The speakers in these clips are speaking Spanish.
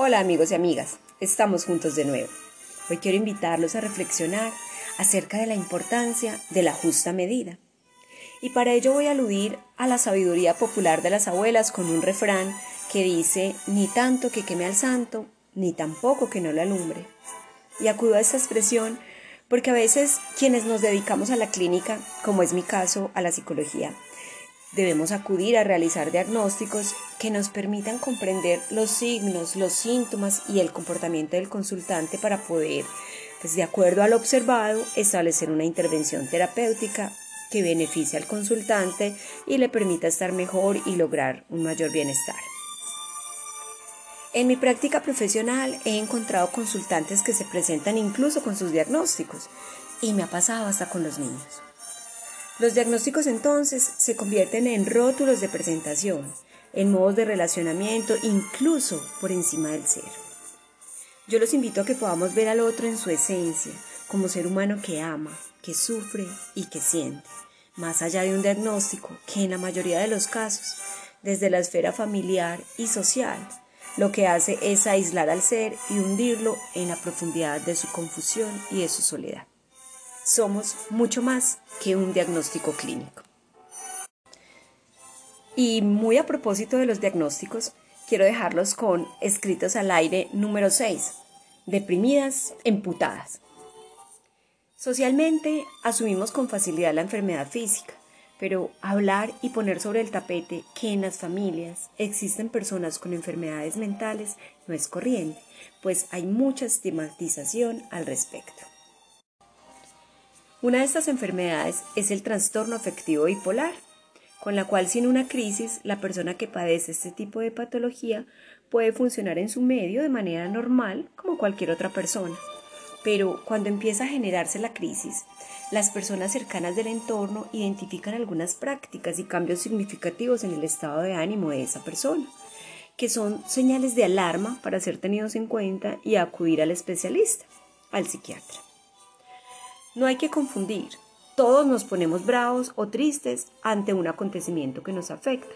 Hola amigos y amigas, estamos juntos de nuevo. Hoy quiero invitarlos a reflexionar acerca de la importancia de la justa medida. Y para ello voy a aludir a la sabiduría popular de las abuelas con un refrán que dice, ni tanto que queme al santo, ni tampoco que no lo alumbre. Y acudo a esta expresión porque a veces quienes nos dedicamos a la clínica, como es mi caso, a la psicología, Debemos acudir a realizar diagnósticos que nos permitan comprender los signos, los síntomas y el comportamiento del consultante para poder, pues de acuerdo al observado, establecer una intervención terapéutica que beneficie al consultante y le permita estar mejor y lograr un mayor bienestar. En mi práctica profesional he encontrado consultantes que se presentan incluso con sus diagnósticos y me ha pasado hasta con los niños. Los diagnósticos entonces se convierten en rótulos de presentación, en modos de relacionamiento, incluso por encima del ser. Yo los invito a que podamos ver al otro en su esencia, como ser humano que ama, que sufre y que siente, más allá de un diagnóstico que en la mayoría de los casos, desde la esfera familiar y social, lo que hace es aislar al ser y hundirlo en la profundidad de su confusión y de su soledad somos mucho más que un diagnóstico clínico. Y muy a propósito de los diagnósticos, quiero dejarlos con escritos al aire número 6, deprimidas, emputadas. Socialmente asumimos con facilidad la enfermedad física, pero hablar y poner sobre el tapete que en las familias existen personas con enfermedades mentales no es corriente, pues hay mucha estigmatización al respecto. Una de estas enfermedades es el trastorno afectivo bipolar, con la cual sin una crisis la persona que padece este tipo de patología puede funcionar en su medio de manera normal como cualquier otra persona. Pero cuando empieza a generarse la crisis, las personas cercanas del entorno identifican algunas prácticas y cambios significativos en el estado de ánimo de esa persona, que son señales de alarma para ser tenidos en cuenta y acudir al especialista, al psiquiatra. No hay que confundir. Todos nos ponemos bravos o tristes ante un acontecimiento que nos afecta,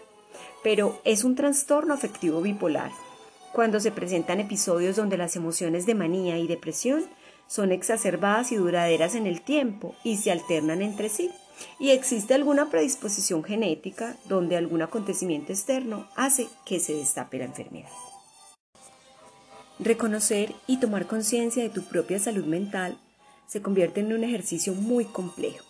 pero es un trastorno afectivo bipolar, cuando se presentan episodios donde las emociones de manía y depresión son exacerbadas y duraderas en el tiempo y se alternan entre sí, y existe alguna predisposición genética donde algún acontecimiento externo hace que se destape la enfermedad. Reconocer y tomar conciencia de tu propia salud mental se convierte en un ejercicio muy complejo.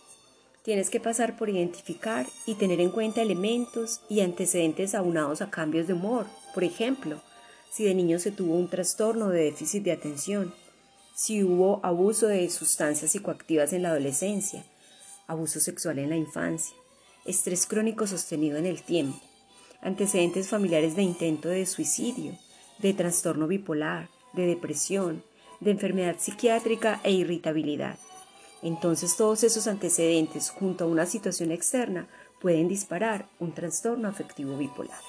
Tienes que pasar por identificar y tener en cuenta elementos y antecedentes aunados a cambios de humor. Por ejemplo, si de niño se tuvo un trastorno de déficit de atención, si hubo abuso de sustancias psicoactivas en la adolescencia, abuso sexual en la infancia, estrés crónico sostenido en el tiempo, antecedentes familiares de intento de suicidio, de trastorno bipolar, de depresión, de enfermedad psiquiátrica e irritabilidad. Entonces todos esos antecedentes junto a una situación externa pueden disparar un trastorno afectivo bipolar.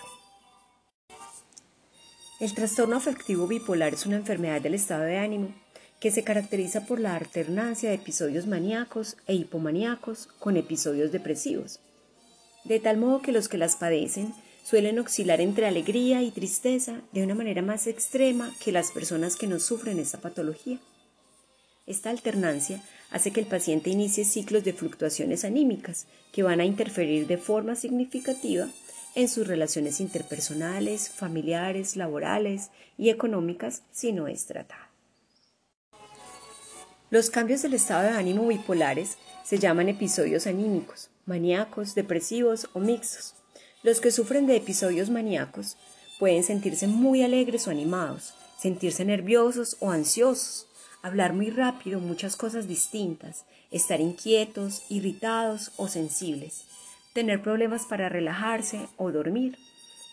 El trastorno afectivo bipolar es una enfermedad del estado de ánimo que se caracteriza por la alternancia de episodios maníacos e hipomaníacos con episodios depresivos, de tal modo que los que las padecen suelen oscilar entre alegría y tristeza de una manera más extrema que las personas que no sufren esta patología. Esta alternancia hace que el paciente inicie ciclos de fluctuaciones anímicas que van a interferir de forma significativa en sus relaciones interpersonales, familiares, laborales y económicas si no es tratada. Los cambios del estado de ánimo bipolares se llaman episodios anímicos, maníacos, depresivos o mixtos. Los que sufren de episodios maníacos pueden sentirse muy alegres o animados, sentirse nerviosos o ansiosos, hablar muy rápido muchas cosas distintas, estar inquietos, irritados o sensibles, tener problemas para relajarse o dormir,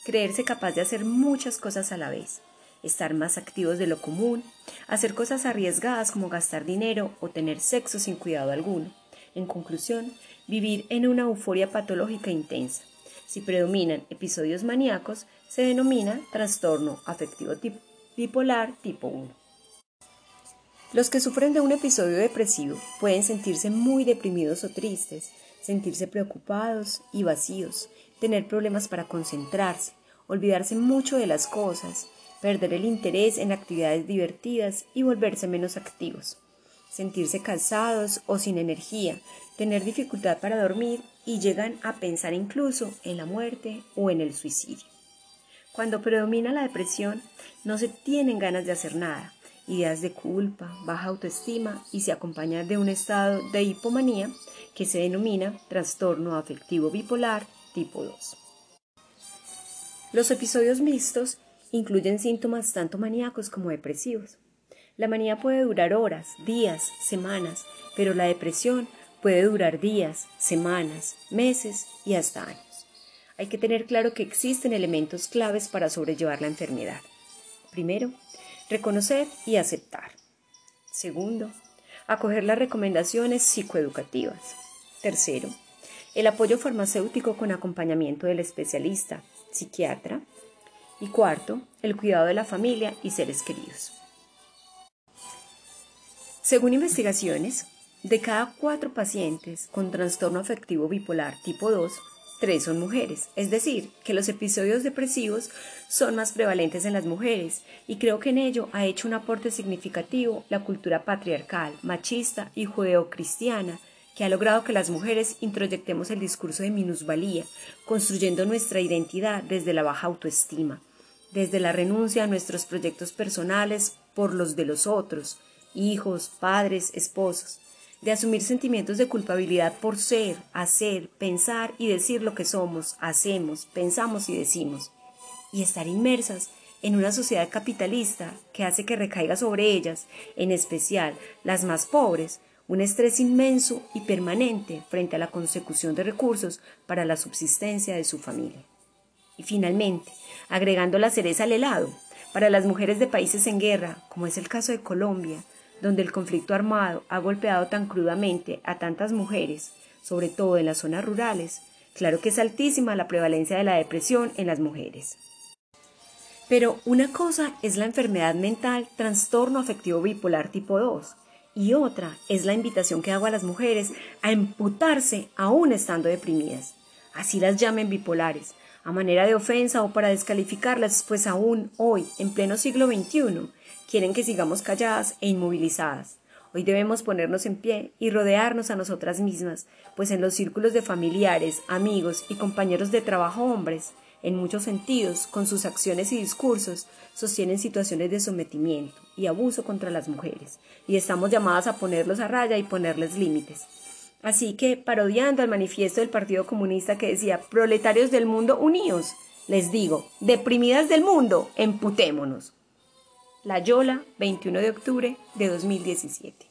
creerse capaz de hacer muchas cosas a la vez, estar más activos de lo común, hacer cosas arriesgadas como gastar dinero o tener sexo sin cuidado alguno. En conclusión, vivir en una euforia patológica intensa, si predominan episodios maníacos, se denomina trastorno afectivo bipolar tipo 1. Los que sufren de un episodio depresivo pueden sentirse muy deprimidos o tristes, sentirse preocupados y vacíos, tener problemas para concentrarse, olvidarse mucho de las cosas, perder el interés en actividades divertidas y volverse menos activos, sentirse cansados o sin energía, tener dificultad para dormir y llegan a pensar incluso en la muerte o en el suicidio. Cuando predomina la depresión, no se tienen ganas de hacer nada, ideas de culpa, baja autoestima y se acompaña de un estado de hipomanía que se denomina trastorno afectivo bipolar tipo 2. Los episodios mixtos incluyen síntomas tanto maníacos como depresivos. La manía puede durar horas, días, semanas, pero la depresión puede durar días, semanas, meses y hasta años. Hay que tener claro que existen elementos claves para sobrellevar la enfermedad. Primero, reconocer y aceptar. Segundo, acoger las recomendaciones psicoeducativas. Tercero, el apoyo farmacéutico con acompañamiento del especialista, psiquiatra. Y cuarto, el cuidado de la familia y seres queridos. Según investigaciones, de cada cuatro pacientes con trastorno afectivo bipolar tipo 2, tres son mujeres, es decir, que los episodios depresivos son más prevalentes en las mujeres, y creo que en ello ha hecho un aporte significativo la cultura patriarcal, machista y judeocristiana, que ha logrado que las mujeres introyectemos el discurso de minusvalía, construyendo nuestra identidad desde la baja autoestima, desde la renuncia a nuestros proyectos personales por los de los otros, hijos, padres, esposos, de asumir sentimientos de culpabilidad por ser, hacer, pensar y decir lo que somos, hacemos, pensamos y decimos, y estar inmersas en una sociedad capitalista que hace que recaiga sobre ellas, en especial las más pobres, un estrés inmenso y permanente frente a la consecución de recursos para la subsistencia de su familia. Y finalmente, agregando la cereza al helado, para las mujeres de países en guerra, como es el caso de Colombia, donde el conflicto armado ha golpeado tan crudamente a tantas mujeres, sobre todo en las zonas rurales, claro que es altísima la prevalencia de la depresión en las mujeres. Pero una cosa es la enfermedad mental trastorno afectivo bipolar tipo 2 y otra es la invitación que hago a las mujeres a emputarse aún estando deprimidas. Así las llamen bipolares, a manera de ofensa o para descalificarlas, pues aún hoy, en pleno siglo XXI, quieren que sigamos calladas e inmovilizadas. Hoy debemos ponernos en pie y rodearnos a nosotras mismas, pues en los círculos de familiares, amigos y compañeros de trabajo hombres, en muchos sentidos, con sus acciones y discursos, sostienen situaciones de sometimiento y abuso contra las mujeres, y estamos llamadas a ponerlos a raya y ponerles límites. Así que, parodiando al manifiesto del Partido Comunista que decía Proletarios del mundo unidos, les digo, deprimidas del mundo, emputémonos. La Yola, 21 de octubre de 2017.